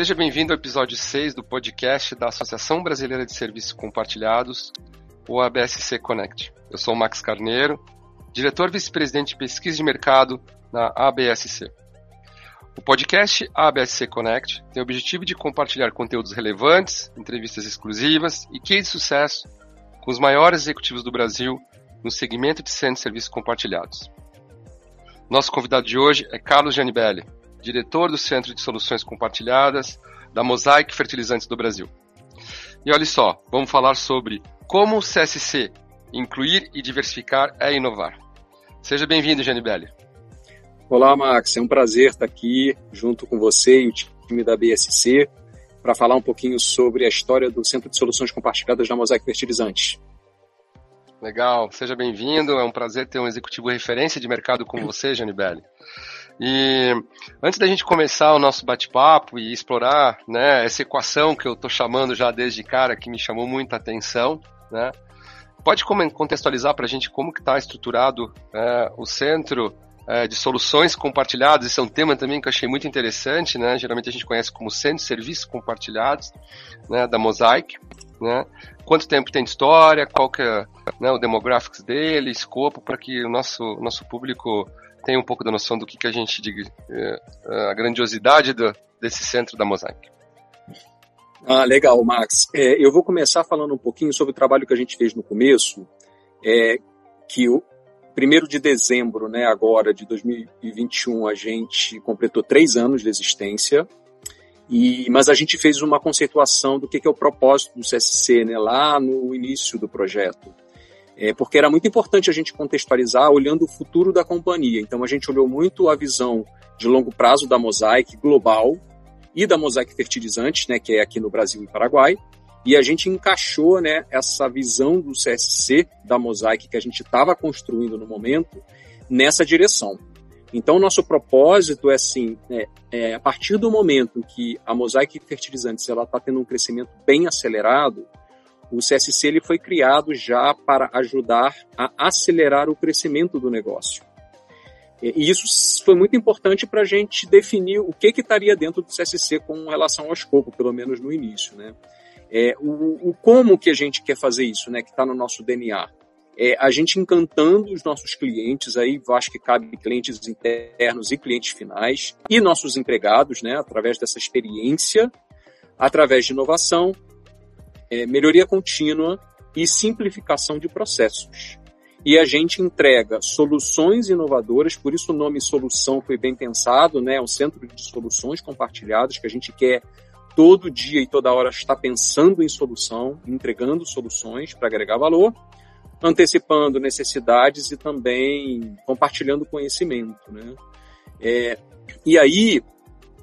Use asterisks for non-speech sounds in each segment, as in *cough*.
Seja bem-vindo ao episódio 6 do podcast da Associação Brasileira de Serviços Compartilhados, o ABSC Connect. Eu sou o Max Carneiro, diretor vice-presidente de pesquisa de mercado na ABSC. O podcast ABSC Connect tem o objetivo de compartilhar conteúdos relevantes, entrevistas exclusivas e que de sucesso com os maiores executivos do Brasil no segmento de centros de serviços compartilhados. Nosso convidado de hoje é Carlos Gianibelli, diretor do Centro de Soluções Compartilhadas da Mosaic Fertilizantes do Brasil. E olha só, vamos falar sobre como o CSC incluir e diversificar é inovar. Seja bem-vindo, Janibelli. Olá, Max. É um prazer estar aqui junto com você e o time da BSC para falar um pouquinho sobre a história do Centro de Soluções Compartilhadas da Mosaic Fertilizantes. Legal, seja bem-vindo. É um prazer ter um executivo referência de mercado como *clears throat* você, Janibelli. E antes da gente começar o nosso bate-papo e explorar né, essa equação que eu estou chamando já desde cara, que me chamou muita atenção, né, pode contextualizar para a gente como que está estruturado é, o centro é, de soluções compartilhadas? Esse é um tema também que eu achei muito interessante, né? Geralmente a gente conhece como centro de serviços compartilhados, né, da Mosaic, né? Quanto tempo tem de história, qual que é né, o demographics dele, escopo, para que o nosso, nosso público tem um pouco da noção do que, que a gente diga, é, é, a grandiosidade do, desse centro da Mosaic. Ah, legal, Max. É, eu vou começar falando um pouquinho sobre o trabalho que a gente fez no começo, é, que o primeiro de dezembro, né, agora de 2021, a gente completou três anos de existência, e, mas a gente fez uma conceituação do que, que é o propósito do CSC, né, lá no início do projeto é, porque era muito importante a gente contextualizar olhando o futuro da companhia. Então a gente olhou muito a visão de longo prazo da Mosaic global e da Mosaic Fertilizantes, né, que é aqui no Brasil e Paraguai, e a gente encaixou né, essa visão do CSC da Mosaic que a gente estava construindo no momento nessa direção. Então, nosso propósito é assim, é, é, a partir do momento que a Mosaic Fertilizantes está tendo um crescimento bem acelerado, o CSC ele foi criado já para ajudar a acelerar o crescimento do negócio. E isso foi muito importante para a gente definir o que, que estaria dentro do CSC com relação ao escopo, pelo menos no início. Né? É, o, o, como que a gente quer fazer isso, né, que está no nosso DNA. É, a gente encantando os nossos clientes, aí acho que cabe clientes internos e clientes finais, e nossos empregados, né, através dessa experiência, através de inovação, é, melhoria contínua e simplificação de processos. E a gente entrega soluções inovadoras, por isso o nome solução foi bem pensado, né? É um centro de soluções compartilhadas que a gente quer todo dia e toda hora estar pensando em solução, entregando soluções para agregar valor, antecipando necessidades e também compartilhando conhecimento, né? É, e aí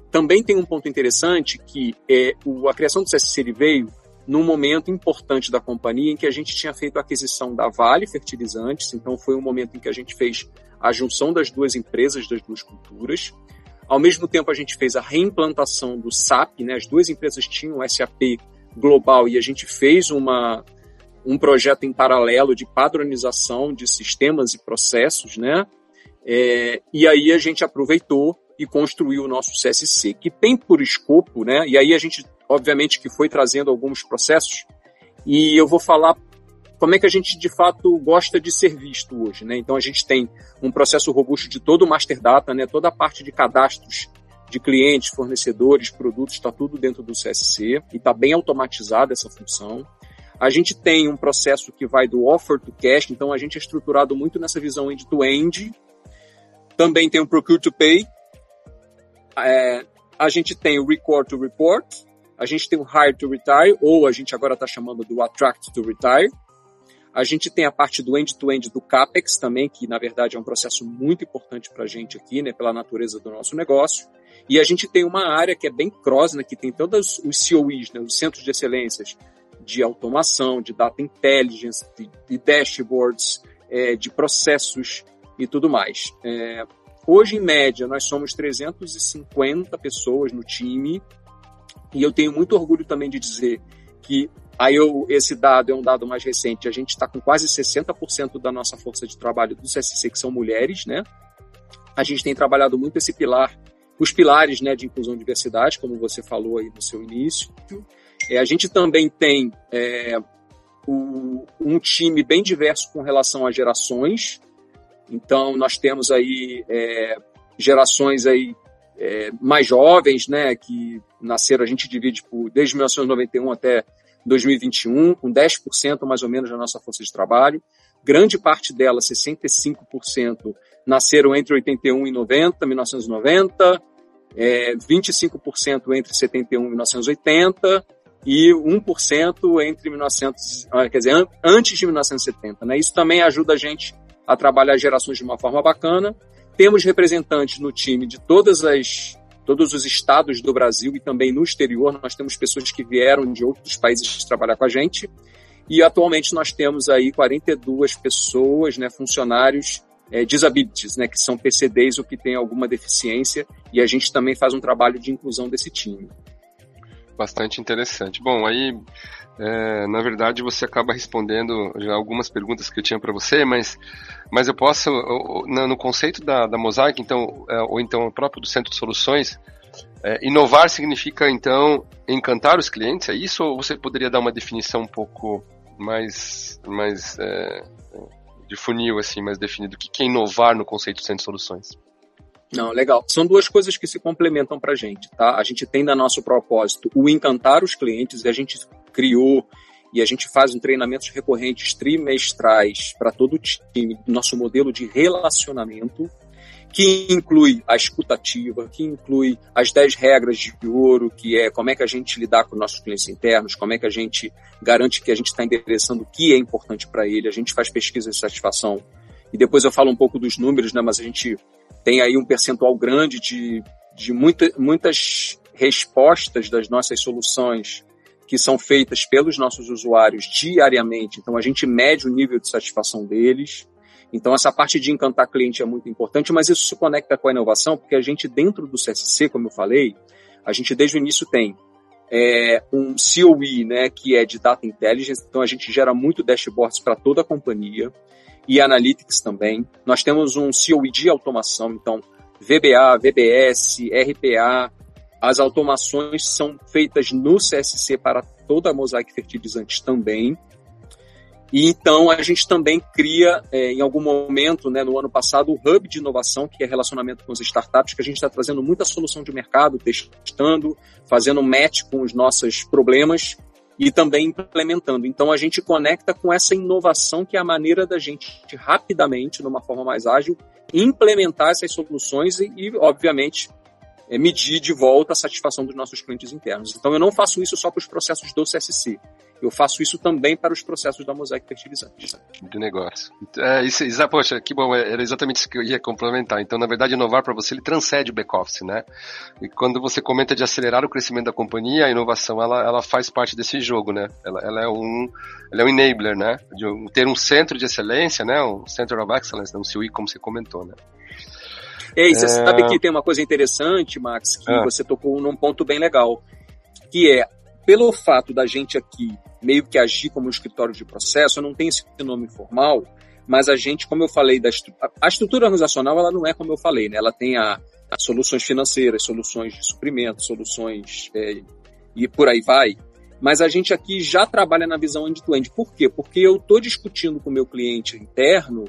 também tem um ponto interessante que é o, a criação do CSC veio num momento importante da companhia em que a gente tinha feito a aquisição da Vale Fertilizantes, então foi um momento em que a gente fez a junção das duas empresas, das duas culturas. Ao mesmo tempo, a gente fez a reimplantação do SAP, né? as duas empresas tinham SAP global e a gente fez uma, um projeto em paralelo de padronização de sistemas e processos, né? É, e aí a gente aproveitou e construiu o nosso CSC, que tem por escopo, né? E aí a gente obviamente que foi trazendo alguns processos, e eu vou falar como é que a gente de fato gosta de ser visto hoje, né? Então a gente tem um processo robusto de todo o master data, né? Toda a parte de cadastros de clientes, fornecedores, produtos, está tudo dentro do CSC e está bem automatizada essa função. A gente tem um processo que vai do offer to cash, então a gente é estruturado muito nessa visão end-to-end. -end. Também tem o procure to pay. É, a gente tem o record to report, a gente tem o Hire to Retire, ou a gente agora está chamando do Attract to Retire. A gente tem a parte do end-to-end -end do CAPEX também, que na verdade é um processo muito importante para a gente aqui, né, pela natureza do nosso negócio. E a gente tem uma área que é bem cross, né, que tem todos os COEs, né, os Centros de Excelências de automação, de data intelligence, de, de dashboards, é, de processos e tudo mais. É, hoje, em média, nós somos 350 pessoas no time, e eu tenho muito orgulho também de dizer que aí eu, esse dado é um dado mais recente, a gente está com quase 60% da nossa força de trabalho do CSC que são mulheres, né? A gente tem trabalhado muito esse pilar os pilares né, de inclusão e diversidade, como você falou aí no seu início. É, a gente também tem é, o, um time bem diverso com relação às gerações. Então, nós temos aí é, gerações aí é, mais jovens, né, que nasceram, a gente divide por, desde 1991 até 2021, com 10% mais ou menos da nossa força de trabalho. Grande parte dela, 65%, nasceram entre 81 e 90, 1990, é, 25% entre 71 e 1980 e 1% entre 1900, ah, quer dizer, antes de 1970. Né? Isso também ajuda a gente a trabalhar gerações de uma forma bacana. Temos representantes no time de todas as todos os estados do Brasil e também no exterior. Nós temos pessoas que vieram de outros países trabalhar com a gente. E atualmente nós temos aí 42 pessoas, né, funcionários é, disabilities, né, que são PCDs ou que têm alguma deficiência, e a gente também faz um trabalho de inclusão desse time. Bastante interessante. Bom, aí, é, na verdade, você acaba respondendo já algumas perguntas que eu tinha para você, mas, mas eu posso, no conceito da, da Mosaic, então, é, ou então o próprio do Centro de Soluções, é, inovar significa, então, encantar os clientes, é isso? Ou você poderia dar uma definição um pouco mais, mais é, de funil, assim, mais definido. O que é inovar no conceito de soluções? Não, legal. São duas coisas que se complementam para a gente, tá? A gente tem na nosso propósito o encantar os clientes e a gente criou e a gente faz um treinamentos recorrentes trimestrais para todo o time, nosso modelo de relacionamento, que inclui a escutativa, que inclui as 10 regras de ouro, que é como é que a gente lidar com nossos clientes internos, como é que a gente garante que a gente está endereçando o que é importante para ele, a gente faz pesquisa de satisfação. E depois eu falo um pouco dos números, né, mas a gente tem aí um percentual grande de, de muita, muitas respostas das nossas soluções que são feitas pelos nossos usuários diariamente. Então a gente mede o nível de satisfação deles. Então, essa parte de encantar cliente é muito importante, mas isso se conecta com a inovação, porque a gente, dentro do CSC, como eu falei, a gente desde o início tem é, um COE, né, que é de Data Intelligence, então a gente gera muito dashboards para toda a companhia, e Analytics também. Nós temos um COE de automação, então VBA, VBS, RPA, as automações são feitas no CSC para toda a Mosaic Fertilizantes também. E então a gente também cria, é, em algum momento, né, no ano passado, o Hub de Inovação, que é relacionamento com as startups, que a gente está trazendo muita solução de mercado, testando, fazendo match com os nossos problemas e também implementando. Então a gente conecta com essa inovação que é a maneira da gente rapidamente, numa forma mais ágil, implementar essas soluções e, e obviamente, é, medir de volta a satisfação dos nossos clientes internos. Então eu não faço isso só para os processos do CSC eu faço isso também para os processos da Mosaic Fertilizante. De negócio. É, isso, isso, poxa, que bom, era exatamente isso que eu ia complementar. Então, na verdade, inovar para você, ele transcende o back-office, né? E quando você comenta de acelerar o crescimento da companhia, a inovação, ela, ela faz parte desse jogo, né? Ela, ela, é um, ela é um enabler, né? De ter um centro de excelência, né? Um Center of Excellence, né? um CUI, como você comentou, né? E você é... sabe que tem uma coisa interessante, Max, que ah. você tocou num ponto bem legal, que é pelo fato da gente aqui meio que agir como um escritório de processo, não tenho esse nome formal, mas a gente, como eu falei, da estru a estrutura organizacional, ela não é como eu falei, né? Ela tem a, a soluções financeiras, soluções de suprimento, soluções é, e por aí vai. Mas a gente aqui já trabalha na visão end-to-end. -end. Por quê? Porque eu estou discutindo com o meu cliente interno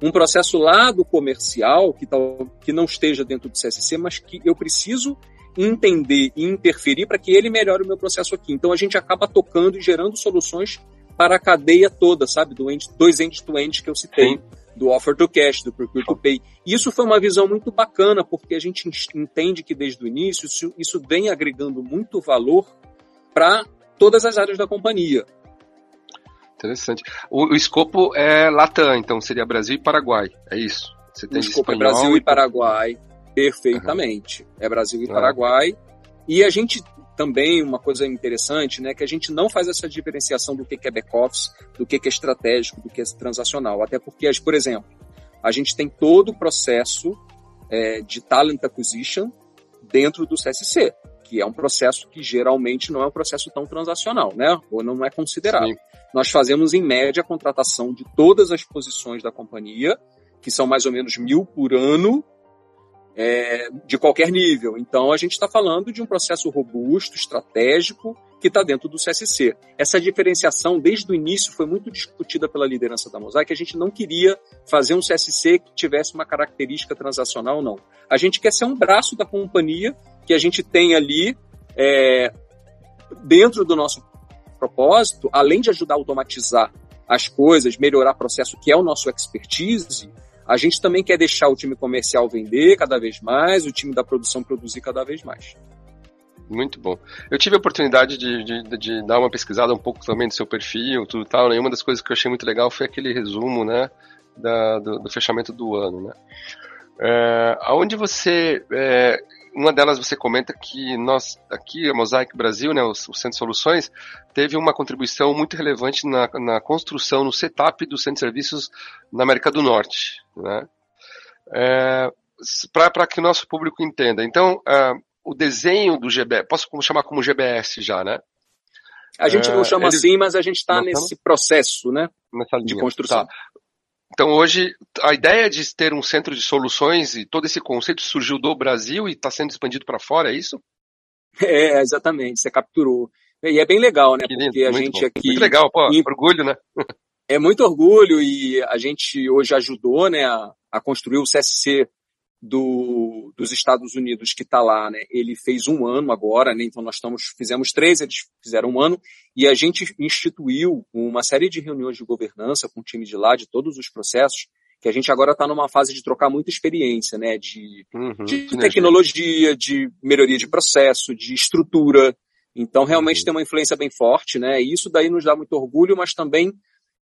um processo lá do comercial que, tal, que não esteja dentro do CSC, mas que eu preciso entender e interferir para que ele melhore o meu processo aqui. Então a gente acaba tocando e gerando soluções para a cadeia toda, sabe? Do end, dois end-to-end que eu citei, Sim. do offer to cash, do procure to pay. E isso foi uma visão muito bacana, porque a gente entende que desde o início isso, isso vem agregando muito valor para todas as áreas da companhia. Interessante. O, o, escopo é Latam, então seria Brasil e Paraguai, é isso? Você tem o escopo é Brasil e Paraguai. Perfeitamente. Uhum. É Brasil e Paraguai. E a gente também, uma coisa interessante, né, que a gente não faz essa diferenciação do que é back-office, do que é estratégico, do que é transacional. Até porque, por exemplo, a gente tem todo o processo é, de talent acquisition dentro do CSC, que é um processo que geralmente não é um processo tão transacional, né? Ou não é considerado. Sim. Nós fazemos, em média, a contratação de todas as posições da companhia, que são mais ou menos mil por ano, é, de qualquer nível. Então, a gente está falando de um processo robusto, estratégico, que está dentro do CSC. Essa diferenciação, desde o início, foi muito discutida pela liderança da Mosaic. A gente não queria fazer um CSC que tivesse uma característica transacional, não. A gente quer ser um braço da companhia que a gente tem ali é, dentro do nosso propósito, além de ajudar a automatizar as coisas, melhorar o processo, que é o nosso expertise, a gente também quer deixar o time comercial vender cada vez mais, o time da produção produzir cada vez mais. Muito bom. Eu tive a oportunidade de, de, de, dar uma pesquisada um pouco também do seu perfil, tudo tal, né? E uma das coisas que eu achei muito legal foi aquele resumo, né, da, do, do fechamento do ano, né? É, aonde você é, uma delas você comenta que nós, aqui, a Mosaic Brasil, né, o, Centro de Soluções, teve uma contribuição muito relevante na, na construção, no setup do centro de serviços na América do Norte. Né? É, Para que o nosso público entenda. Então, é, o desenho do GBS, posso chamar como GBS já, né? A gente não é, chama ele, assim, mas a gente está nesse processo, né? de construção. Tá. Então hoje a ideia de ter um centro de soluções e todo esse conceito surgiu do Brasil e está sendo expandido para fora, é isso? É, exatamente, você capturou. E é bem legal, né? Lindo, porque a gente bom. aqui. Muito legal, pô, em... orgulho, né? é muito orgulho e a gente hoje ajudou, né, a, a construir o CSC do, dos Estados Unidos que está lá, né, ele fez um ano agora, né, então nós estamos, fizemos três, eles fizeram um ano, e a gente instituiu uma série de reuniões de governança com o time de lá, de todos os processos, que a gente agora está numa fase de trocar muita experiência, né, de, uhum, de tecnologia, de melhoria de processo, de estrutura, então realmente uhum. tem uma influência bem forte, né, e isso daí nos dá muito orgulho, mas também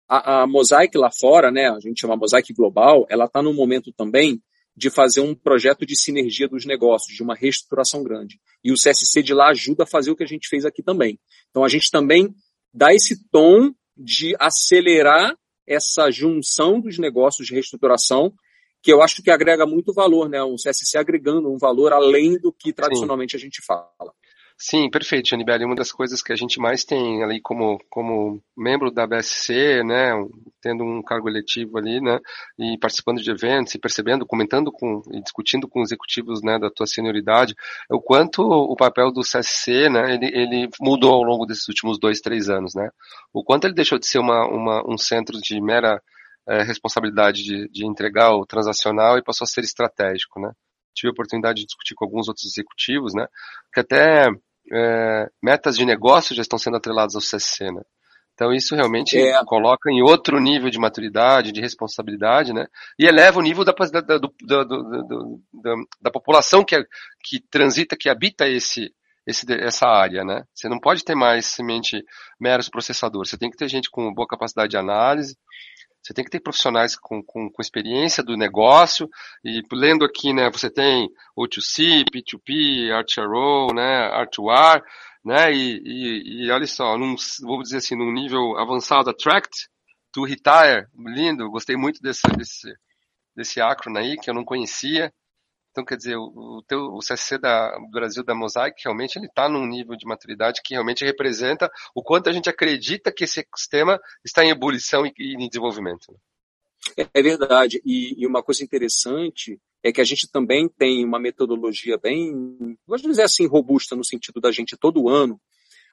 a, a Mosaic lá fora, né, a gente chama Mosaic Global, ela está num momento também de fazer um projeto de sinergia dos negócios, de uma reestruturação grande. E o CSC de lá ajuda a fazer o que a gente fez aqui também. Então a gente também dá esse tom de acelerar essa junção dos negócios de reestruturação, que eu acho que agrega muito valor, né? Um CSC agregando um valor além do que tradicionalmente Sim. a gente fala. Sim, perfeito, Janibeli. Uma das coisas que a gente mais tem ali como, como membro da BSC, né, tendo um cargo eletivo ali, né, e participando de eventos e percebendo, comentando com e discutindo com executivos, né, da tua senioridade, é o quanto o papel do CSC, né, ele, ele mudou ao longo desses últimos dois, três anos, né, o quanto ele deixou de ser uma, uma um centro de mera é, responsabilidade de, de entregar o transacional e passou a ser estratégico, né. Tive a oportunidade de discutir com alguns outros executivos, né, que até é, metas de negócio já estão sendo atreladas ao CSC, né? Então isso realmente é. coloca em outro nível de maturidade, de responsabilidade, né? E eleva o nível da, da, do, da, da população que, que transita, que habita esse, esse, essa área, né? Você não pode ter mais semente meros processadores. Você tem que ter gente com boa capacidade de análise, você tem que ter profissionais com, com, com, experiência do negócio, e lendo aqui, né, você tem O2C, P2P, R2RO, né, R2R, né, e, e, e olha só, num, vamos dizer assim, num nível avançado, Attract to Retire, lindo, gostei muito desse, desse, desse acronym aí, que eu não conhecia, então, quer dizer, o, teu, o CSC da, do Brasil da Mosaic realmente ele está num nível de maturidade que realmente representa o quanto a gente acredita que esse ecossistema está em ebulição e, e em desenvolvimento. É, é verdade. E, e, uma coisa interessante é que a gente também tem uma metodologia bem, vamos dizer assim, robusta no sentido da gente todo ano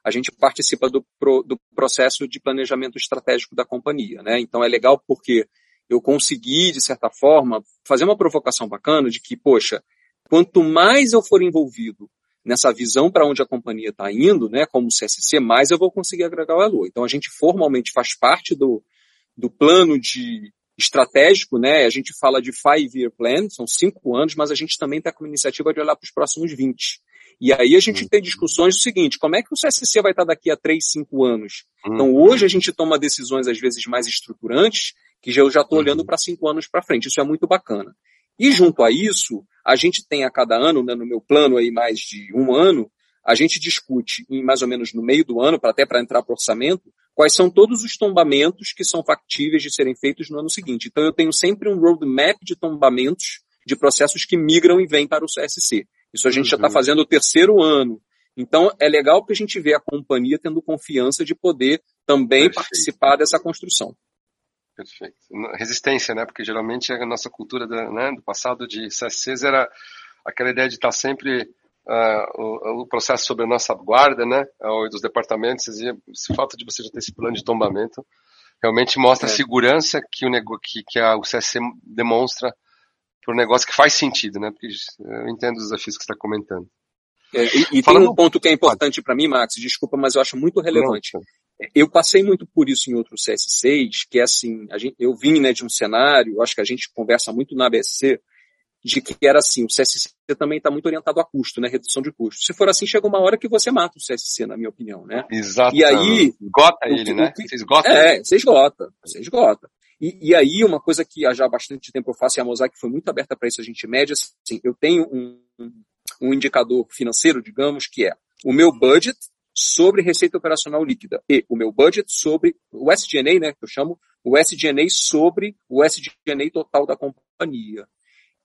a gente participa do, do processo de planejamento estratégico da companhia, né? Então é legal porque eu consegui, de certa forma, fazer uma provocação bacana de que, poxa, quanto mais eu for envolvido nessa visão para onde a companhia está indo, né, como CSC, mais eu vou conseguir agregar valor. Então a gente formalmente faz parte do, do plano de estratégico, né? A gente fala de five-year plan, são cinco anos, mas a gente também está com a iniciativa de olhar para os próximos 20. E aí a gente uhum. tem discussões do seguinte, como é que o CSC vai estar tá daqui a três, cinco anos? Então uhum. hoje a gente toma decisões às vezes mais estruturantes, que eu já estou olhando uhum. para cinco anos para frente. Isso é muito bacana. E junto a isso, a gente tem a cada ano, né, no meu plano aí mais de um ano, a gente discute em mais ou menos no meio do ano, para até para entrar para orçamento, quais são todos os tombamentos que são factíveis de serem feitos no ano seguinte. Então eu tenho sempre um roadmap de tombamentos de processos que migram e vêm para o CSC. Isso a gente tá uhum. já está fazendo o terceiro ano. Então é legal que a gente vê a companhia tendo confiança de poder também Perfeito. participar dessa construção. Perfeito. Resistência, né? Porque geralmente a nossa cultura da, né, do passado de CSCs era aquela ideia de estar sempre uh, o, o, processo sobre a nossa guarda, né, dos departamentos, e se falta de você já ter esse plano de tombamento, realmente mostra é. a segurança que o, que, que a, o CSC demonstra para o negócio que faz sentido, né, porque eu entendo os desafios que você está comentando. É, e, e tem um ponto que é importante para mim, Max, desculpa, mas eu acho muito relevante. Eu passei muito por isso em outros CS6, que é assim, gente, eu vim né, de um cenário, acho que a gente conversa muito na ABC, de que era assim, o CSC também está muito orientado a custo, né, redução de custo. Se for assim, chega uma hora que você mata o CSC, na minha opinião, né? Exato. E aí... Esgota ele, né? Você esgota É, você esgota, você esgota. E, e, aí, uma coisa que há já bastante tempo eu faço, e a Mosaic foi muito aberta para isso, a gente mede, assim, eu tenho um, um indicador financeiro, digamos, que é o meu budget sobre receita operacional líquida e o meu budget sobre o SG&A, né, que eu chamo o SG&A sobre o SG&A total da companhia.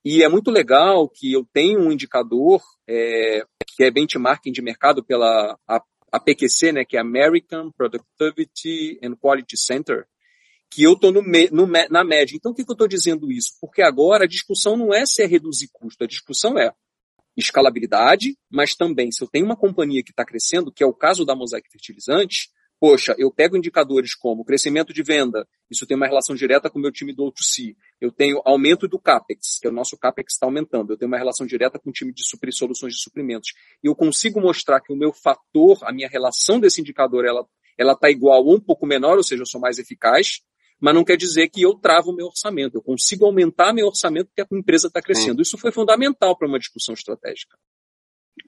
E é muito legal que eu tenho um indicador é, que é benchmarking de mercado pela a, a PQC, né, que é American Productivity and Quality Center, que eu estou na média. Então, o que, que eu estou dizendo isso? Porque agora a discussão não é se é reduzir custo, a discussão é escalabilidade, mas também se eu tenho uma companhia que está crescendo, que é o caso da Mosaic Fertilizantes, poxa, eu pego indicadores como crescimento de venda, isso tem uma relação direta com o meu time do O2C. Eu tenho aumento do CAPEX, que é o nosso CAPEX está aumentando. Eu tenho uma relação direta com o time de suprir soluções de suprimentos. E eu consigo mostrar que o meu fator, a minha relação desse indicador, ela ela está igual ou um pouco menor, ou seja, eu sou mais eficaz, mas não quer dizer que eu travo o meu orçamento. Eu consigo aumentar meu orçamento porque a empresa está crescendo. Sim. Isso foi fundamental para uma discussão estratégica.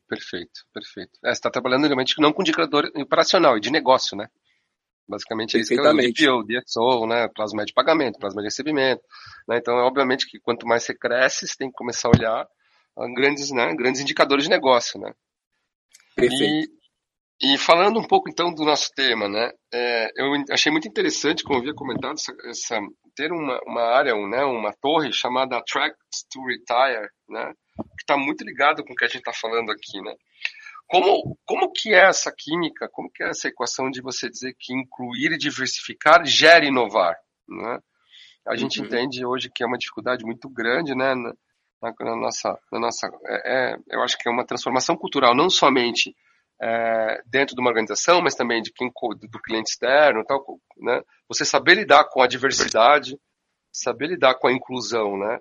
Perfeito, perfeito. É, você está trabalhando realmente não com indicador operacional, e de negócio, né? Basicamente é isso que é o DPO, DSO, né? Plasma de pagamento, plasma de recebimento. Né? Então, é obviamente que quanto mais você cresce, você tem que começar a olhar grandes, né? grandes indicadores de negócio, né? Perfeito. E, e falando um pouco então do nosso tema, né? É, eu achei muito interessante, como havia comentado, essa, essa, ter uma, uma área, um, né, uma torre chamada Track to Retire, né? Que está muito ligado com o que a gente está falando aqui, né? Como, como que é essa química, como que é essa equação de você dizer que incluir e diversificar gera inovar, né? A gente uhum. entende hoje que é uma dificuldade muito grande, né? Na, na, nossa, na nossa é, é, eu acho que é uma transformação cultural, não somente é, dentro de uma organização, mas também de quem do cliente externo, tal, né? Você saber lidar com a diversidade, saber lidar com a inclusão, né?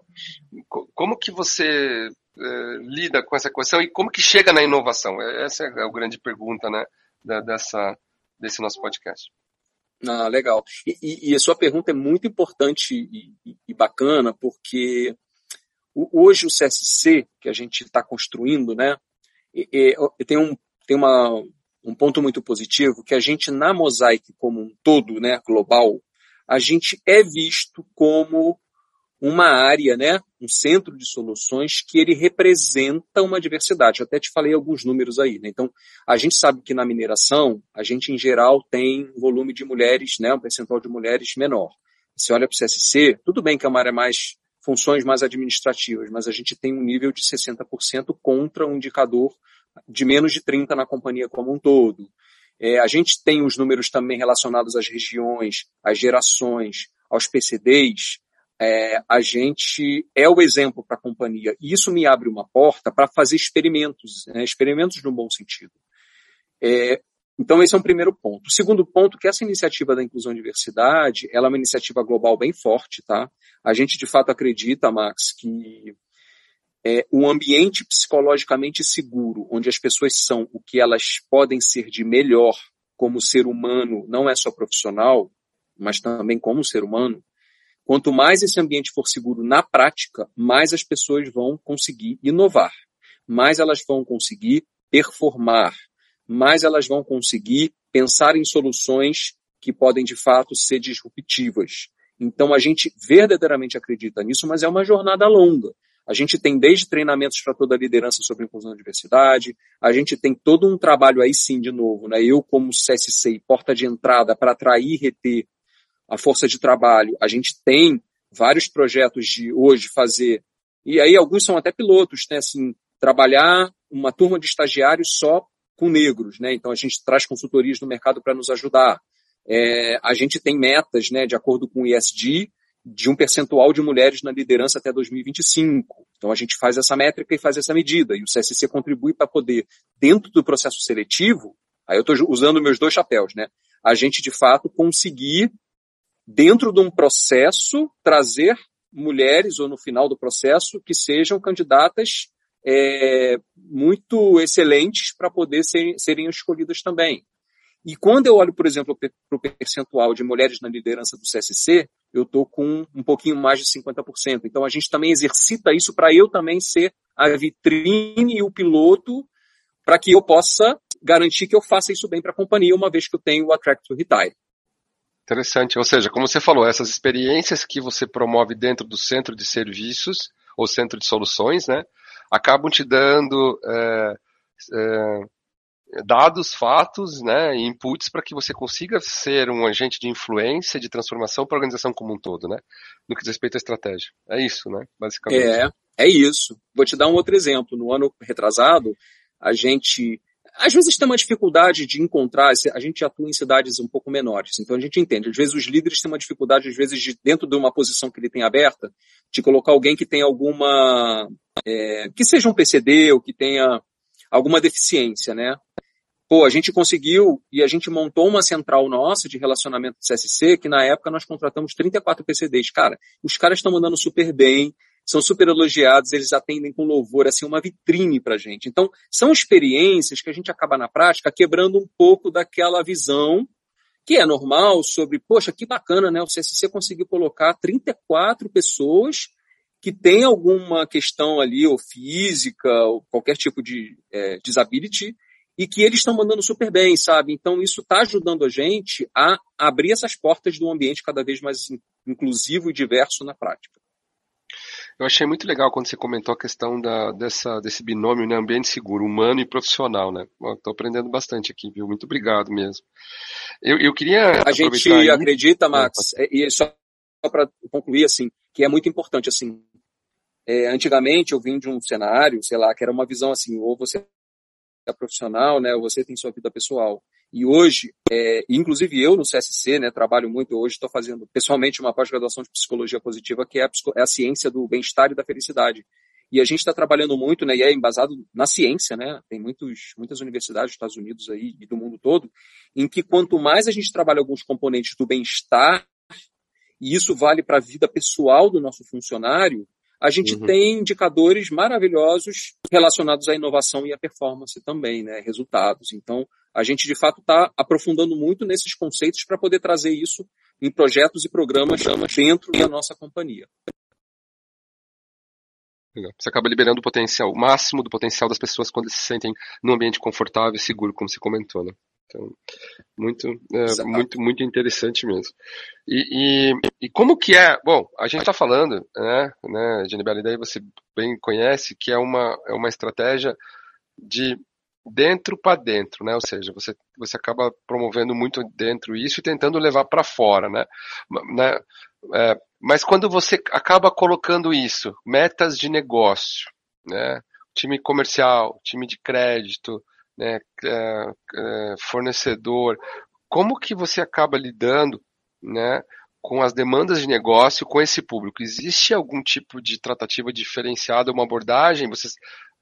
Como que você é, lida com essa equação e como que chega na inovação? É, essa é a grande pergunta, né? Da, dessa desse nosso podcast. Ah, legal. E, e, a sua pergunta é muito importante e, e bacana, porque hoje o CSC que a gente está construindo, né, e, e, tem um tem uma, um ponto muito positivo, que a gente, na Mosaic como um todo, né, global, a gente é visto como uma área, né, um centro de soluções que ele representa uma diversidade. Eu até te falei alguns números aí. Né? Então, a gente sabe que na mineração, a gente em geral tem um volume de mulheres, né, um percentual de mulheres menor. Você olha para o CSC, tudo bem que é uma área mais funções mais administrativas, mas a gente tem um nível de 60% contra um indicador de menos de 30 na companhia como um todo. É, a gente tem os números também relacionados às regiões, às gerações, aos PCDs. É, a gente é o exemplo para a companhia. E isso me abre uma porta para fazer experimentos, né, experimentos no bom sentido. É, então, esse é um primeiro ponto. O segundo ponto, que essa iniciativa da inclusão e diversidade, ela é uma iniciativa global bem forte, tá? A gente, de fato, acredita, Max, que é, um ambiente psicologicamente seguro, onde as pessoas são o que elas podem ser de melhor como ser humano, não é só profissional, mas também como ser humano, quanto mais esse ambiente for seguro na prática, mais as pessoas vão conseguir inovar, mais elas vão conseguir performar, mais elas vão conseguir pensar em soluções que podem de fato ser disruptivas. Então a gente verdadeiramente acredita nisso, mas é uma jornada longa. A gente tem desde treinamentos para toda a liderança sobre inclusão e diversidade, a gente tem todo um trabalho aí sim, de novo, né? Eu como CSC, porta de entrada para atrair e reter a força de trabalho, a gente tem vários projetos de hoje fazer, e aí alguns são até pilotos, né? Assim, trabalhar uma turma de estagiários só com negros, né? Então a gente traz consultorias no mercado para nos ajudar. É, a gente tem metas, né, de acordo com o ISD, de um percentual de mulheres na liderança até 2025. Então a gente faz essa métrica e faz essa medida, e o CSC contribui para poder, dentro do processo seletivo, aí eu estou usando meus dois chapéus, né? A gente de fato conseguir, dentro de um processo, trazer mulheres, ou no final do processo, que sejam candidatas é, muito excelentes para poder ser, serem escolhidas também. E quando eu olho, por exemplo, para o percentual de mulheres na liderança do CSC, eu estou com um pouquinho mais de 50%. Então a gente também exercita isso para eu também ser a vitrine e o piloto para que eu possa garantir que eu faça isso bem para a companhia, uma vez que eu tenho o Attract to Retire. Interessante. Ou seja, como você falou, essas experiências que você promove dentro do centro de serviços ou centro de soluções, né, acabam te dando é, é, dados, fatos, né, inputs para que você consiga ser um agente de influência, de transformação para a organização como um todo, né, no que diz respeito à estratégia. É isso, né, basicamente. É, é isso. Vou te dar um outro exemplo. No ano retrasado, a gente às vezes tem uma dificuldade de encontrar, a gente atua em cidades um pouco menores, então a gente entende. Às vezes os líderes têm uma dificuldade, às vezes, de, dentro de uma posição que ele tem aberta, de colocar alguém que tem alguma, é, que seja um PCD ou que tenha alguma deficiência, né? Pô, a gente conseguiu e a gente montou uma central nossa de relacionamento do CSC, que na época nós contratamos 34 PCDs. Cara, os caras estão mandando super bem, são super elogiados, eles atendem com louvor, assim, uma vitrine pra gente. Então, são experiências que a gente acaba na prática quebrando um pouco daquela visão que é normal sobre, poxa, que bacana, né? O CSC conseguiu colocar 34 pessoas que têm alguma questão ali, ou física, ou qualquer tipo de é, disability, e que eles estão mandando super bem, sabe? Então isso está ajudando a gente a abrir essas portas de um ambiente cada vez mais inclusivo e diverso na prática. Eu achei muito legal quando você comentou a questão da, dessa, desse binômio, né, ambiente seguro, humano e profissional, né? Estou aprendendo bastante aqui, viu? Muito obrigado mesmo. Eu, eu queria. A gente aí... acredita, Max, é, e só para concluir, assim, que é muito importante, assim. É, antigamente eu vim de um cenário, sei lá, que era uma visão assim, ou você é profissional, né, ou você tem sua vida pessoal. E hoje, é, inclusive eu no CSC, né, trabalho muito hoje, estou fazendo pessoalmente uma pós-graduação de psicologia positiva, que é a, é a ciência do bem-estar e da felicidade. E a gente está trabalhando muito, né, e é embasado na ciência, né, tem muitos, muitas universidades dos Estados Unidos aí e do mundo todo, em que quanto mais a gente trabalha alguns componentes do bem-estar, e isso vale para a vida pessoal do nosso funcionário, a gente uhum. tem indicadores maravilhosos relacionados à inovação e à performance também, né, resultados. Então, a gente de fato está aprofundando muito nesses conceitos para poder trazer isso em projetos e programas dentro da nossa companhia. Você acaba liberando o potencial, o máximo do potencial das pessoas quando se sentem num ambiente confortável e seguro, como você comentou, né? Então, muito, é, muito, muito interessante mesmo. E, e, e, como que é? Bom, a gente está falando, né, né, Genibelli, daí você bem conhece que é uma, é uma estratégia de dentro para dentro, né? Ou seja, você, você acaba promovendo muito dentro isso e tentando levar para fora, né? né? É, mas quando você acaba colocando isso, metas de negócio, né? Time comercial, time de crédito, né? É, é, fornecedor, como que você acaba lidando, né? Com as demandas de negócio com esse público, existe algum tipo de tratativa diferenciada, uma abordagem? Você,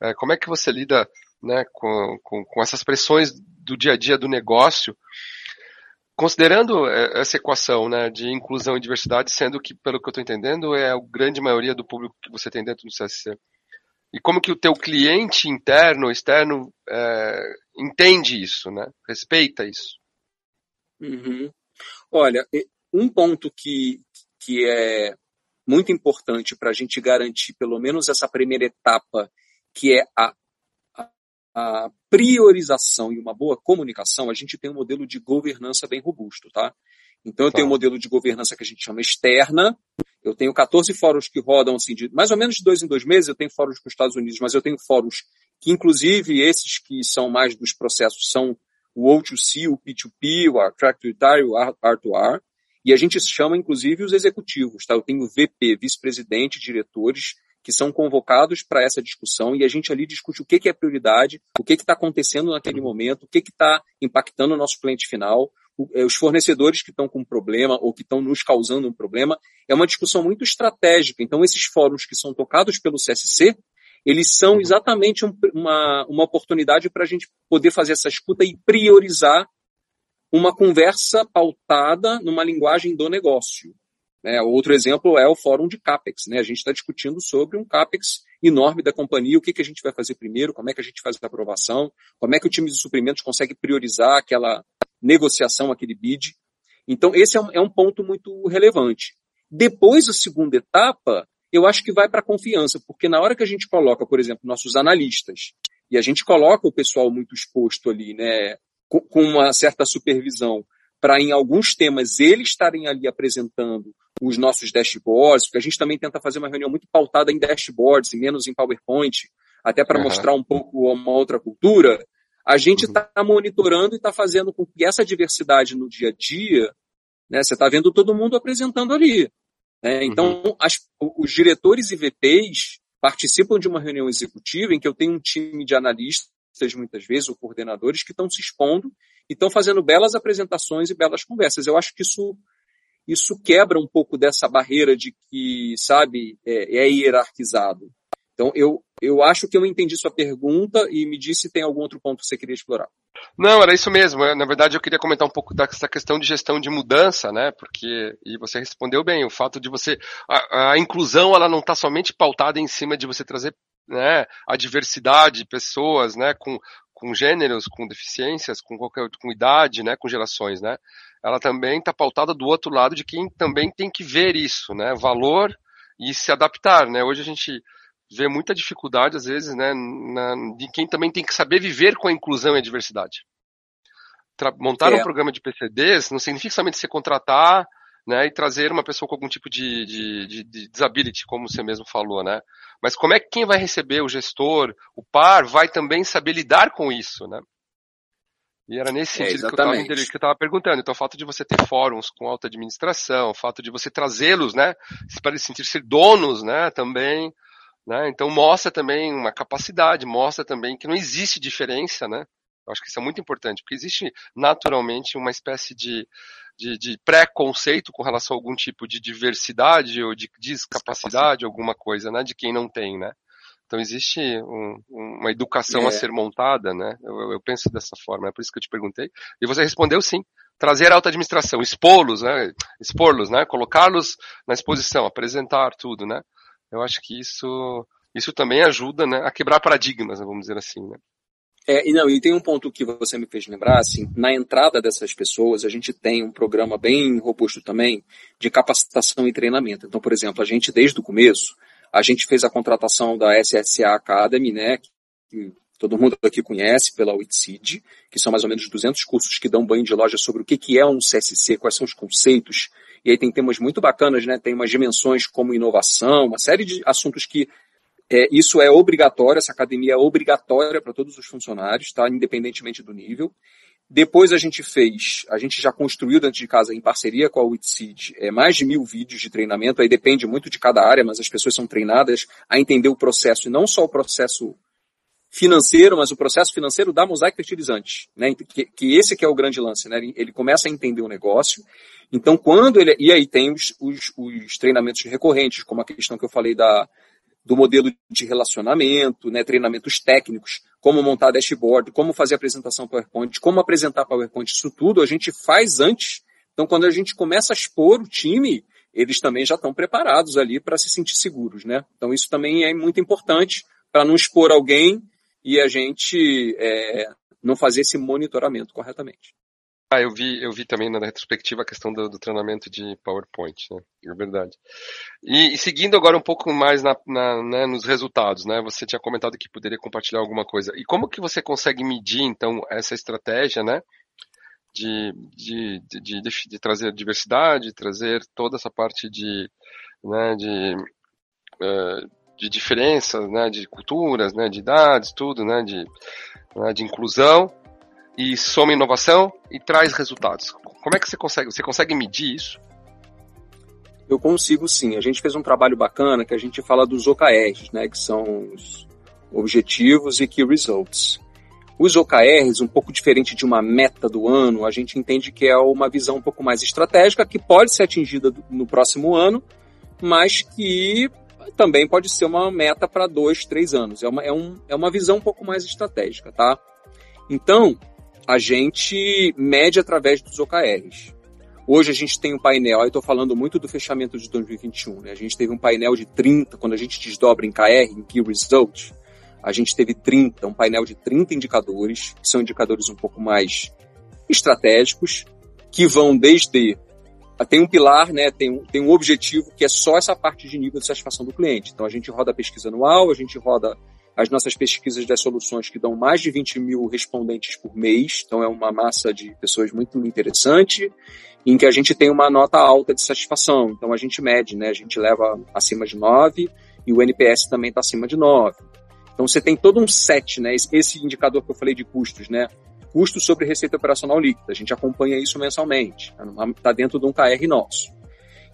é, como é que você lida né, com, com, com essas pressões do dia a dia do negócio, considerando essa equação né, de inclusão e diversidade, sendo que, pelo que eu estou entendendo, é a grande maioria do público que você tem dentro do CSC. E como que o teu cliente interno, externo, é, entende isso, né? respeita isso? Uhum. Olha, um ponto que, que é muito importante para a gente garantir pelo menos essa primeira etapa, que é a a priorização e uma boa comunicação, a gente tem um modelo de governança bem robusto, tá? Então eu tá. tenho um modelo de governança que a gente chama externa. Eu tenho 14 fóruns que rodam assim, de mais ou menos de dois em dois meses. Eu tenho fóruns para os Estados Unidos, mas eu tenho fóruns que, inclusive, esses que são mais dos processos são o O2C, o P2P, o Attract to Retire, o R2R. E a gente chama, inclusive, os executivos, tá? Eu tenho VP, vice-presidente, diretores, que são convocados para essa discussão e a gente ali discute o que, que é prioridade, o que está acontecendo naquele momento, o que está impactando o nosso cliente final, os fornecedores que estão com problema ou que estão nos causando um problema. é uma discussão muito estratégica. Então, esses fóruns que são tocados pelo CSC, eles são uhum. exatamente um, uma, uma oportunidade para a gente poder fazer essa escuta e priorizar uma conversa pautada numa linguagem do negócio. Né? Outro exemplo é o fórum de CAPEX. Né? A gente está discutindo sobre um CAPEX enorme da companhia, o que, que a gente vai fazer primeiro, como é que a gente faz a aprovação, como é que o time de suprimentos consegue priorizar aquela negociação, aquele bid. Então, esse é um, é um ponto muito relevante. Depois, a segunda etapa, eu acho que vai para a confiança, porque na hora que a gente coloca, por exemplo, nossos analistas, e a gente coloca o pessoal muito exposto ali, né, com, com uma certa supervisão, para em alguns temas eles estarem ali apresentando os nossos dashboards, porque a gente também tenta fazer uma reunião muito pautada em dashboards e menos em PowerPoint, até para uhum. mostrar um pouco uma outra cultura, a gente está uhum. monitorando e está fazendo com que essa diversidade no dia a dia, né, você está vendo todo mundo apresentando ali. Né? Então, uhum. as, os diretores e VPs participam de uma reunião executiva em que eu tenho um time de analistas, muitas vezes, ou coordenadores, que estão se expondo e estão fazendo belas apresentações e belas conversas. Eu acho que isso isso quebra um pouco dessa barreira de que, sabe, é, é hierarquizado. Então, eu, eu acho que eu entendi sua pergunta e me disse se tem algum outro ponto que você queria explorar. Não, era isso mesmo. Na verdade, eu queria comentar um pouco dessa questão de gestão de mudança, né? Porque, e você respondeu bem, o fato de você, a, a inclusão, ela não está somente pautada em cima de você trazer né, a diversidade, pessoas, né, com, com gêneros, com deficiências, com qualquer, com idade, né, com gerações, né? Ela também está pautada do outro lado de quem também tem que ver isso, né? Valor e se adaptar, né? Hoje a gente vê muita dificuldade, às vezes, né, na, de quem também tem que saber viver com a inclusão e a diversidade. Tra montar é. um programa de PCDs não significa somente se contratar né, e trazer uma pessoa com algum tipo de, de, de, de disability, como você mesmo falou, né? Mas como é que quem vai receber, o gestor, o par, vai também saber lidar com isso, né? E era nesse é, sentido é, que eu estava perguntando. Então, o fato de você ter fóruns com alta administração, o fato de você trazê-los, né, para eles sentir ser donos, né, também, né, então mostra também uma capacidade, mostra também que não existe diferença, né, eu acho que isso é muito importante, porque existe naturalmente uma espécie de, de, de pré-conceito com relação a algum tipo de diversidade ou de discapacidade, alguma coisa, né, de quem não tem, né. Então existe um, uma educação é. a ser montada, né? Eu, eu, penso dessa forma, é por isso que eu te perguntei. E você respondeu sim. Trazer a alta administração, expô-los, né? Expor-los, né? Colocá-los na exposição, apresentar tudo, né? Eu acho que isso, isso também ajuda, né? A quebrar paradigmas, vamos dizer assim, né? É, e não, e tem um ponto que você me fez lembrar, assim, na entrada dessas pessoas, a gente tem um programa bem robusto também de capacitação e treinamento. Então, por exemplo, a gente desde o começo, a gente fez a contratação da SSA Academy, né, que todo mundo aqui conhece pela Witseed, que são mais ou menos 200 cursos que dão banho de loja sobre o que, é um CSC, quais são os conceitos, e aí tem temas muito bacanas, né, tem umas dimensões como inovação, uma série de assuntos que é, isso é obrigatório, essa academia é obrigatória para todos os funcionários, tá? Independentemente do nível. Depois a gente fez, a gente já construiu dentro de casa, em parceria com a Witseed, é, mais de mil vídeos de treinamento, aí depende muito de cada área, mas as pessoas são treinadas a entender o processo, e não só o processo financeiro, mas o processo financeiro da Mosaic Fertilizantes, né? Que, que esse que é o grande lance, né? Ele, ele, começa a entender o negócio. Então, quando ele, e aí tem os, os, os treinamentos recorrentes, como a questão que eu falei da, do modelo de relacionamento, né, treinamentos técnicos, como montar dashboard, como fazer apresentação PowerPoint, como apresentar PowerPoint, isso tudo a gente faz antes. Então, quando a gente começa a expor o time, eles também já estão preparados ali para se sentir seguros, né? Então, isso também é muito importante para não expor alguém e a gente é, não fazer esse monitoramento corretamente. Ah, eu vi, eu vi também na retrospectiva a questão do, do treinamento de PowerPoint, né? É verdade. E, e seguindo agora um pouco mais na, na, né, nos resultados, né? Você tinha comentado que poderia compartilhar alguma coisa. E como que você consegue medir, então, essa estratégia, né? De, de, de, de, de trazer diversidade, trazer toda essa parte de, né, de, uh, de diferenças, né, de culturas, né, de idades, tudo, né, de, né, de inclusão, e soma inovação e traz resultados. Como é que você consegue? Você consegue medir isso? Eu consigo sim. A gente fez um trabalho bacana que a gente fala dos OKRs, né, que são os objetivos e key results. Os OKRs, um pouco diferente de uma meta do ano, a gente entende que é uma visão um pouco mais estratégica que pode ser atingida no próximo ano, mas que também pode ser uma meta para dois, três anos. É uma, é, um, é uma visão um pouco mais estratégica, tá? Então, a gente mede através dos OKRs. Hoje a gente tem um painel, aí estou falando muito do fechamento de 2021, né? A gente teve um painel de 30, quando a gente desdobra em KR, em Key Results, a gente teve 30, um painel de 30 indicadores, que são indicadores um pouco mais estratégicos, que vão desde tem um pilar, né, tem, um, tem um objetivo que é só essa parte de nível de satisfação do cliente. Então a gente roda a pesquisa anual, a gente roda as nossas pesquisas das soluções que dão mais de 20 mil respondentes por mês, então é uma massa de pessoas muito interessante, em que a gente tem uma nota alta de satisfação. Então a gente mede, né, a gente leva acima de 9 e o NPS também está acima de 9. Então você tem todo um set, né, esse indicador que eu falei de custos, né, custo sobre receita operacional líquida. A gente acompanha isso mensalmente. Está dentro de um KR nosso.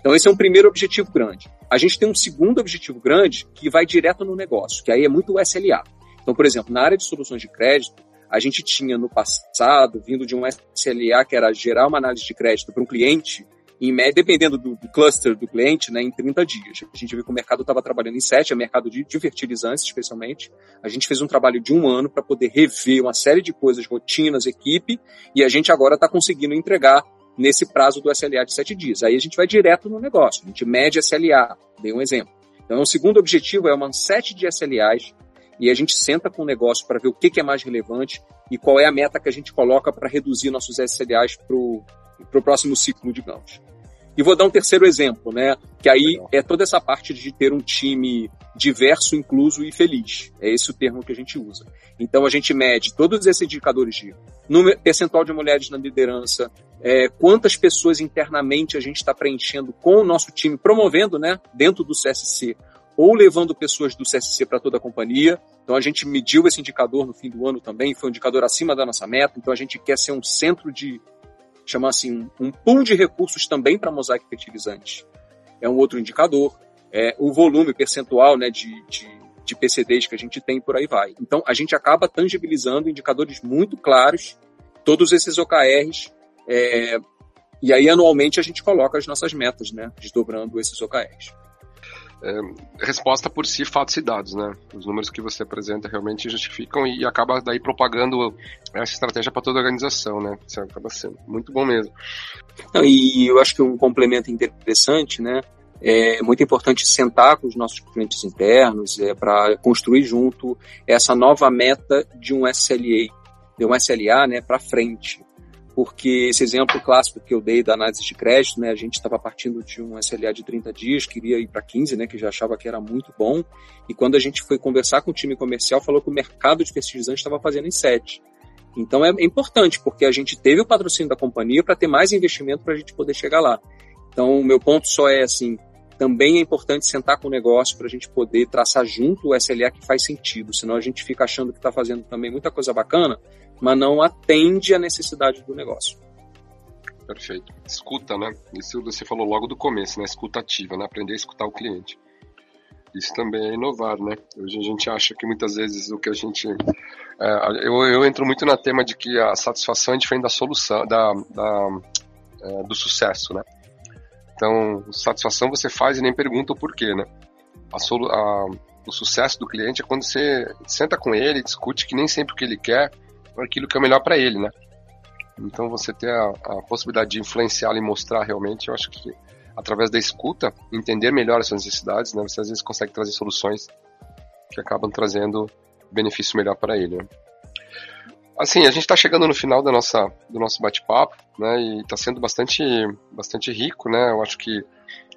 Então, esse é um primeiro objetivo grande. A gente tem um segundo objetivo grande que vai direto no negócio, que aí é muito o SLA. Então, por exemplo, na área de soluções de crédito, a gente tinha no passado, vindo de um SLA que era gerar uma análise de crédito para um cliente, em média, dependendo do, do, cluster do cliente, né, em 30 dias. A gente viu que o mercado estava trabalhando em 7, é mercado de, de fertilizantes, especialmente. A gente fez um trabalho de um ano para poder rever uma série de coisas, rotinas, equipe, e a gente agora está conseguindo entregar nesse prazo do SLA de 7 dias. Aí a gente vai direto no negócio, a gente mede SLA, dei um exemplo. Então, o segundo objetivo é uma set de SLAs e a gente senta com o negócio para ver o que, que, é mais relevante e qual é a meta que a gente coloca para reduzir nossos SLAs para o próximo ciclo, digamos. E vou dar um terceiro exemplo, né? Que aí é toda essa parte de ter um time diverso, incluso e feliz. É esse o termo que a gente usa. Então a gente mede todos esses indicadores de número, percentual de mulheres na liderança, é, quantas pessoas internamente a gente está preenchendo com o nosso time, promovendo, né, dentro do CSC, ou levando pessoas do CSC para toda a companhia. Então a gente mediu esse indicador no fim do ano também, foi um indicador acima da nossa meta. Então a gente quer ser um centro de chama assim, um pool de recursos também para mosaico fertilizante. É um outro indicador. É o volume percentual né, de, de, de PCDs que a gente tem por aí vai. Então, a gente acaba tangibilizando indicadores muito claros, todos esses OKRs, é, e aí anualmente a gente coloca as nossas metas, né, desdobrando esses OKRs é, resposta por si, fatos e dados, né? Os números que você apresenta realmente justificam e acaba daí propagando essa estratégia para toda a organização, né? Isso acaba sendo muito bom mesmo. Não, e eu acho que um complemento interessante, né? É muito importante sentar com os nossos clientes internos é, para construir junto essa nova meta de um SLA, de um SLA, né, para frente porque esse exemplo clássico que eu dei da análise de crédito, né, a gente estava partindo de um SLA de 30 dias, queria ir para 15, né, que já achava que era muito bom, e quando a gente foi conversar com o time comercial, falou que o mercado de fertilizantes estava fazendo em 7. Então é importante, porque a gente teve o patrocínio da companhia para ter mais investimento para a gente poder chegar lá. Então, o meu ponto só é assim, também é importante sentar com o negócio para a gente poder traçar junto o SLA que faz sentido, senão a gente fica achando que está fazendo também muita coisa bacana, mas não atende à necessidade do negócio. Perfeito. Escuta, né? Isso você falou logo do começo, né? Escuta ativa, né? Aprender a escutar o cliente. Isso também é inovar, né? Hoje a gente acha que muitas vezes o que a gente. É, eu, eu entro muito no tema de que a satisfação é diferente da solução, da, da é, do sucesso, né? Então, satisfação você faz e nem pergunta o porquê, né? A, solu, a, o sucesso do cliente é quando você senta com ele, discute que nem sempre o que ele quer aquilo que é melhor para ele, né? Então você ter a, a possibilidade de influenciá-lo e mostrar realmente, eu acho que através da escuta, entender melhor as suas necessidades, né? Você às vezes consegue trazer soluções que acabam trazendo benefício melhor para ele. Né? Assim, a gente está chegando no final da nossa, do nosso bate-papo, né? E está sendo bastante, bastante rico, né? Eu acho que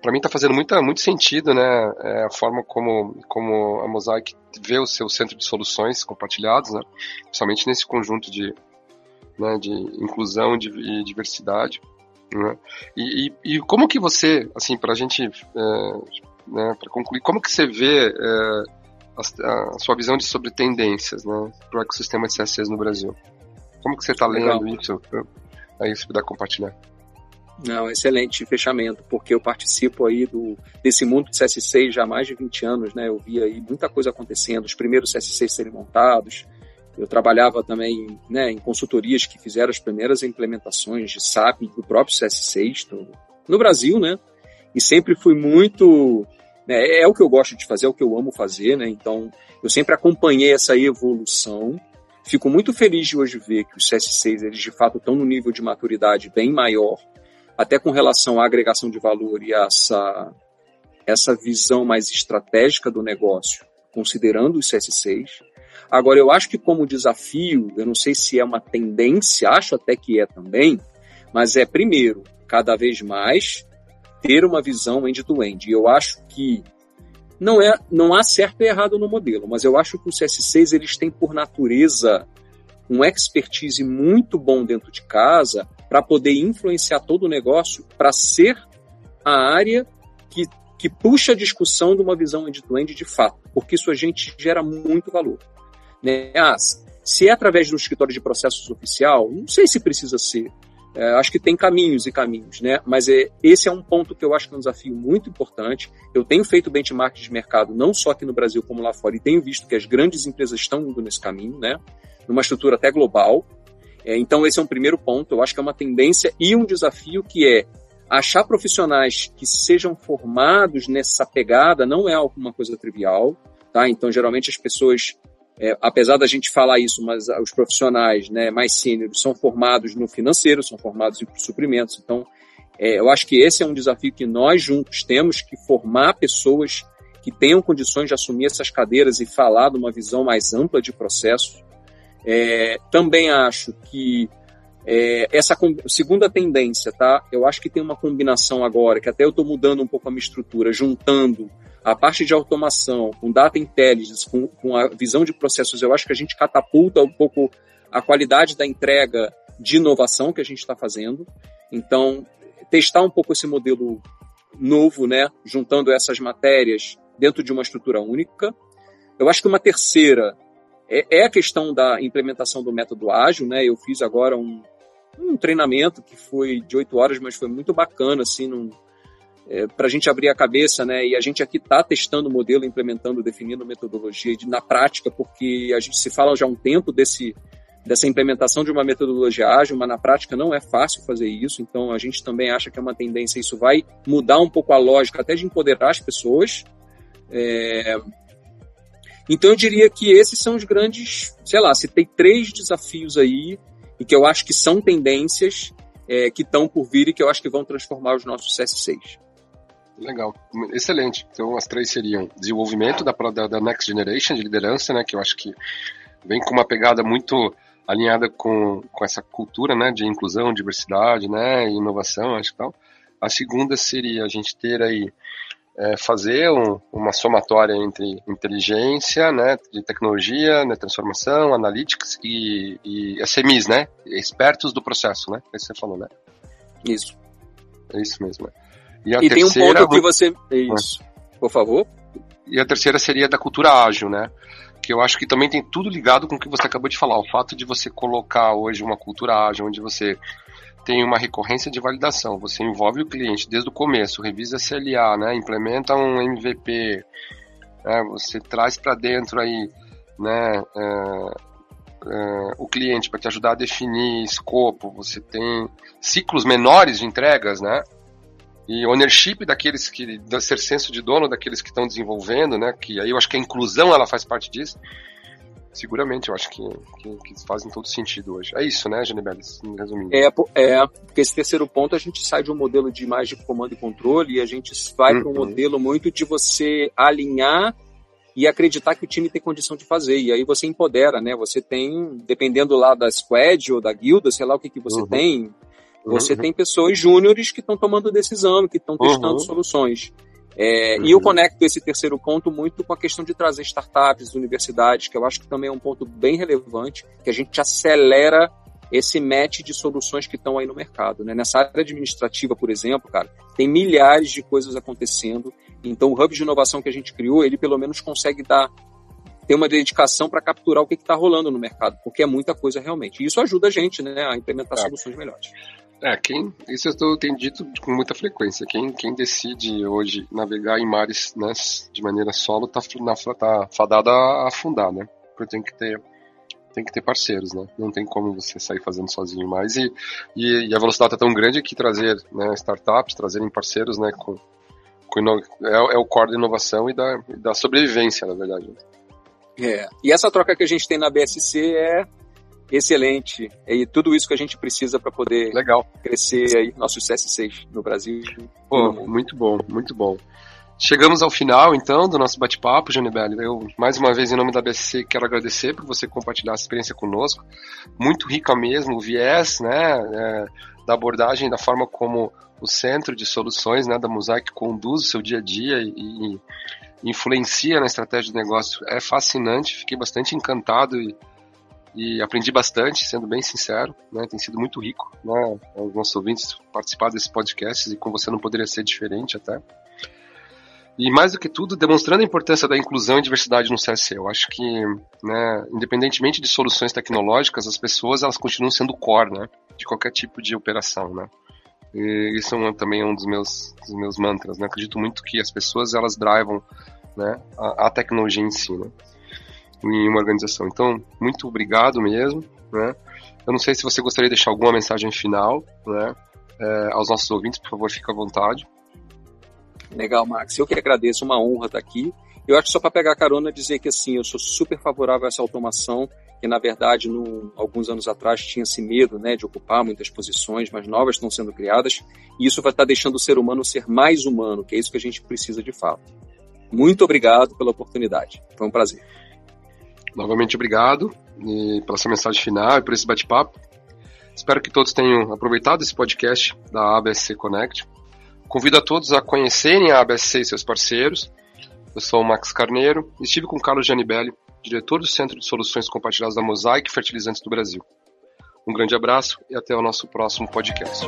para mim está fazendo muita, muito sentido, né? É a forma como, como a Mosaic vê o seu centro de soluções compartilhados, né? Principalmente nesse conjunto de, né, de inclusão e diversidade. Né? E, e, e, como que você, assim, para a gente, é, né, para concluir, como que você vê é, a, a, sua visão de sobre tendências, né, para o ecossistema de CSS no Brasil? Como que você está lendo isso? Aí você puder compartilhar. Não, excelente fechamento, porque eu participo aí do, desse mundo de CS6 já há mais de 20 anos, né? Eu vi aí muita coisa acontecendo, os primeiros CS6 serem montados. Eu trabalhava também né, em consultorias que fizeram as primeiras implementações de SAP do próprio CS6 do, no Brasil, né? e sempre fui muito. Né, é o que eu gosto de fazer, é o que eu amo fazer, né? Então, eu sempre acompanhei essa evolução. Fico muito feliz de hoje ver que os CS6 eles de fato estão no nível de maturidade bem maior, até com relação à agregação de valor e essa essa visão mais estratégica do negócio, considerando os CS6. Agora, eu acho que como desafio, eu não sei se é uma tendência, acho até que é também, mas é, primeiro, cada vez mais ter uma visão end-to-end. E eu acho que não, é, não há certo e errado no modelo, mas eu acho que os CS6 eles têm por natureza um expertise muito bom dentro de casa para poder influenciar todo o negócio para ser a área que, que puxa a discussão de uma visão end-to-end de fato, porque isso a gente gera muito valor. Né? Ah, se é através do escritório de processos oficial, não sei se precisa ser. É, acho que tem caminhos e caminhos, né? Mas é, esse é um ponto que eu acho que é um desafio muito importante. Eu tenho feito benchmark de mercado, não só aqui no Brasil como lá fora, e tenho visto que as grandes empresas estão indo nesse caminho, né? Numa estrutura até global. É, então, esse é um primeiro ponto. Eu acho que é uma tendência e um desafio que é achar profissionais que sejam formados nessa pegada não é alguma coisa trivial, tá? Então, geralmente as pessoas é, apesar da gente falar isso, mas os profissionais né, mais sêniores são formados no financeiro, são formados em suprimentos. Então, é, eu acho que esse é um desafio que nós juntos temos que formar pessoas que tenham condições de assumir essas cadeiras e falar de uma visão mais ampla de processo. É, também acho que é, essa segunda tendência, tá? Eu acho que tem uma combinação agora, que até eu estou mudando um pouco a minha estrutura, juntando a parte de automação, com data intelligence, com, com a visão de processos, eu acho que a gente catapulta um pouco a qualidade da entrega de inovação que a gente está fazendo. Então, testar um pouco esse modelo novo, né, juntando essas matérias dentro de uma estrutura única. Eu acho que uma terceira é, é a questão da implementação do método ágil, né? Eu fiz agora um, um treinamento que foi de oito horas, mas foi muito bacana, assim, é, para a gente abrir a cabeça, né? E a gente aqui está testando o modelo, implementando, definindo metodologia de, na prática, porque a gente se fala já há um tempo desse dessa implementação de uma metodologia ágil, mas na prática não é fácil fazer isso. Então a gente também acha que é uma tendência, isso vai mudar um pouco a lógica, até de empoderar as pessoas. É... Então eu diria que esses são os grandes, sei lá, se tem três desafios aí e que eu acho que são tendências é, que estão por vir e que eu acho que vão transformar os nossos CS6. Legal, excelente. Então as três seriam desenvolvimento da, da, da, Next Generation de liderança, né, que eu acho que vem com uma pegada muito alinhada com, com essa cultura, né, de inclusão, diversidade, né, inovação, acho que tal. A segunda seria a gente ter aí é, fazer um, uma somatória entre inteligência, né, de tecnologia, né, transformação, analytics e, e SMEs, né, expertos do processo, né, é isso que você falou, né? Isso. É isso mesmo. Né? E, e tem um ponto que você. Isso. Por favor. E a terceira seria da cultura ágil, né? Que eu acho que também tem tudo ligado com o que você acabou de falar. O fato de você colocar hoje uma cultura ágil, onde você tem uma recorrência de validação, você envolve o cliente desde o começo, revisa CLA, né? Implementa um MVP, né? você traz para dentro aí, né? É, é, o cliente para te ajudar a definir escopo, você tem ciclos menores de entregas, né? e ownership daqueles que ser senso de dono daqueles que estão desenvolvendo, né? Que aí eu acho que a inclusão ela faz parte disso. Seguramente, eu acho que, que, que fazem todo sentido hoje. É isso, né, Janibelli, resumindo. É, é, porque esse terceiro ponto a gente sai de um modelo de mais de comando e controle e a gente vai uhum. para um modelo muito de você alinhar e acreditar que o time tem condição de fazer. E aí você empodera, né? Você tem, dependendo lá da squad ou da guilda, sei lá o que, que você uhum. tem, você uhum. tem pessoas júniores que estão tomando decisão, que estão testando uhum. soluções. É, uhum. E eu conecto esse terceiro ponto muito com a questão de trazer startups, universidades, que eu acho que também é um ponto bem relevante, que a gente acelera esse match de soluções que estão aí no mercado. Né? Nessa área administrativa, por exemplo, cara, tem milhares de coisas acontecendo. Então, o hub de inovação que a gente criou, ele pelo menos consegue dar ter uma dedicação para capturar o que está rolando no mercado, porque é muita coisa realmente. E isso ajuda a gente né, a implementar é. soluções melhores. É, quem, isso eu tenho dito com muita frequência. Quem, quem decide hoje navegar em mares né, de maneira solo tá, na, tá fadado a afundar, né? Porque tem que ter tem que ter parceiros, né? Não tem como você sair fazendo sozinho mais. E, e, e a velocidade é tão grande que trazer né, startups, trazerem parceiros né, com, é, é o core da inovação e da, da sobrevivência, na verdade. É. E essa troca que a gente tem na BSC é excelente. E tudo isso que a gente precisa para poder Legal. crescer aí, nossos CS6 no Brasil. Pô, muito bom, muito bom. Chegamos ao final, então, do nosso bate-papo, Janibelli. Eu, mais uma vez, em nome da BSC, quero agradecer por você compartilhar a experiência conosco. Muito rica mesmo, o viés, né, é, da abordagem, da forma como o centro de soluções, né, da Mosaic conduz o seu dia a dia e, e influencia na estratégia de negócio. É fascinante, fiquei bastante encantado e, e aprendi bastante, sendo bem sincero, né, tem sido muito rico, né, os nossos ouvintes participar desses podcasts e com você não poderia ser diferente até. E mais do que tudo, demonstrando a importância da inclusão e diversidade no CSE. Eu acho que, né, independentemente de soluções tecnológicas, as pessoas elas continuam sendo core, né, de qualquer tipo de operação, né. E isso é um, também é um dos meus, dos meus mantras, né. Acredito muito que as pessoas elas drivam, né, a, a tecnologia em si, né, em uma organização. Então, muito obrigado mesmo, né. Eu não sei se você gostaria de deixar alguma mensagem final, né, é, aos nossos ouvintes, por favor, fique à vontade. Legal, Max. Eu que agradeço, uma honra estar aqui. Eu acho que só para pegar carona dizer que assim, eu sou super favorável a essa automação, que na verdade, no, alguns anos atrás tinha-se medo né, de ocupar muitas posições, mas novas estão sendo criadas, e isso vai estar deixando o ser humano ser mais humano, que é isso que a gente precisa de fato. Muito obrigado pela oportunidade. Foi um prazer. Novamente obrigado pela sua mensagem final e por esse bate-papo. Espero que todos tenham aproveitado esse podcast da ABSC Connect. Convido a todos a conhecerem a ABSC e seus parceiros. Eu sou o Max Carneiro e estive com Carlos Gianibelli, diretor do Centro de Soluções Compartilhadas da Mosaic Fertilizantes do Brasil. Um grande abraço e até o nosso próximo podcast.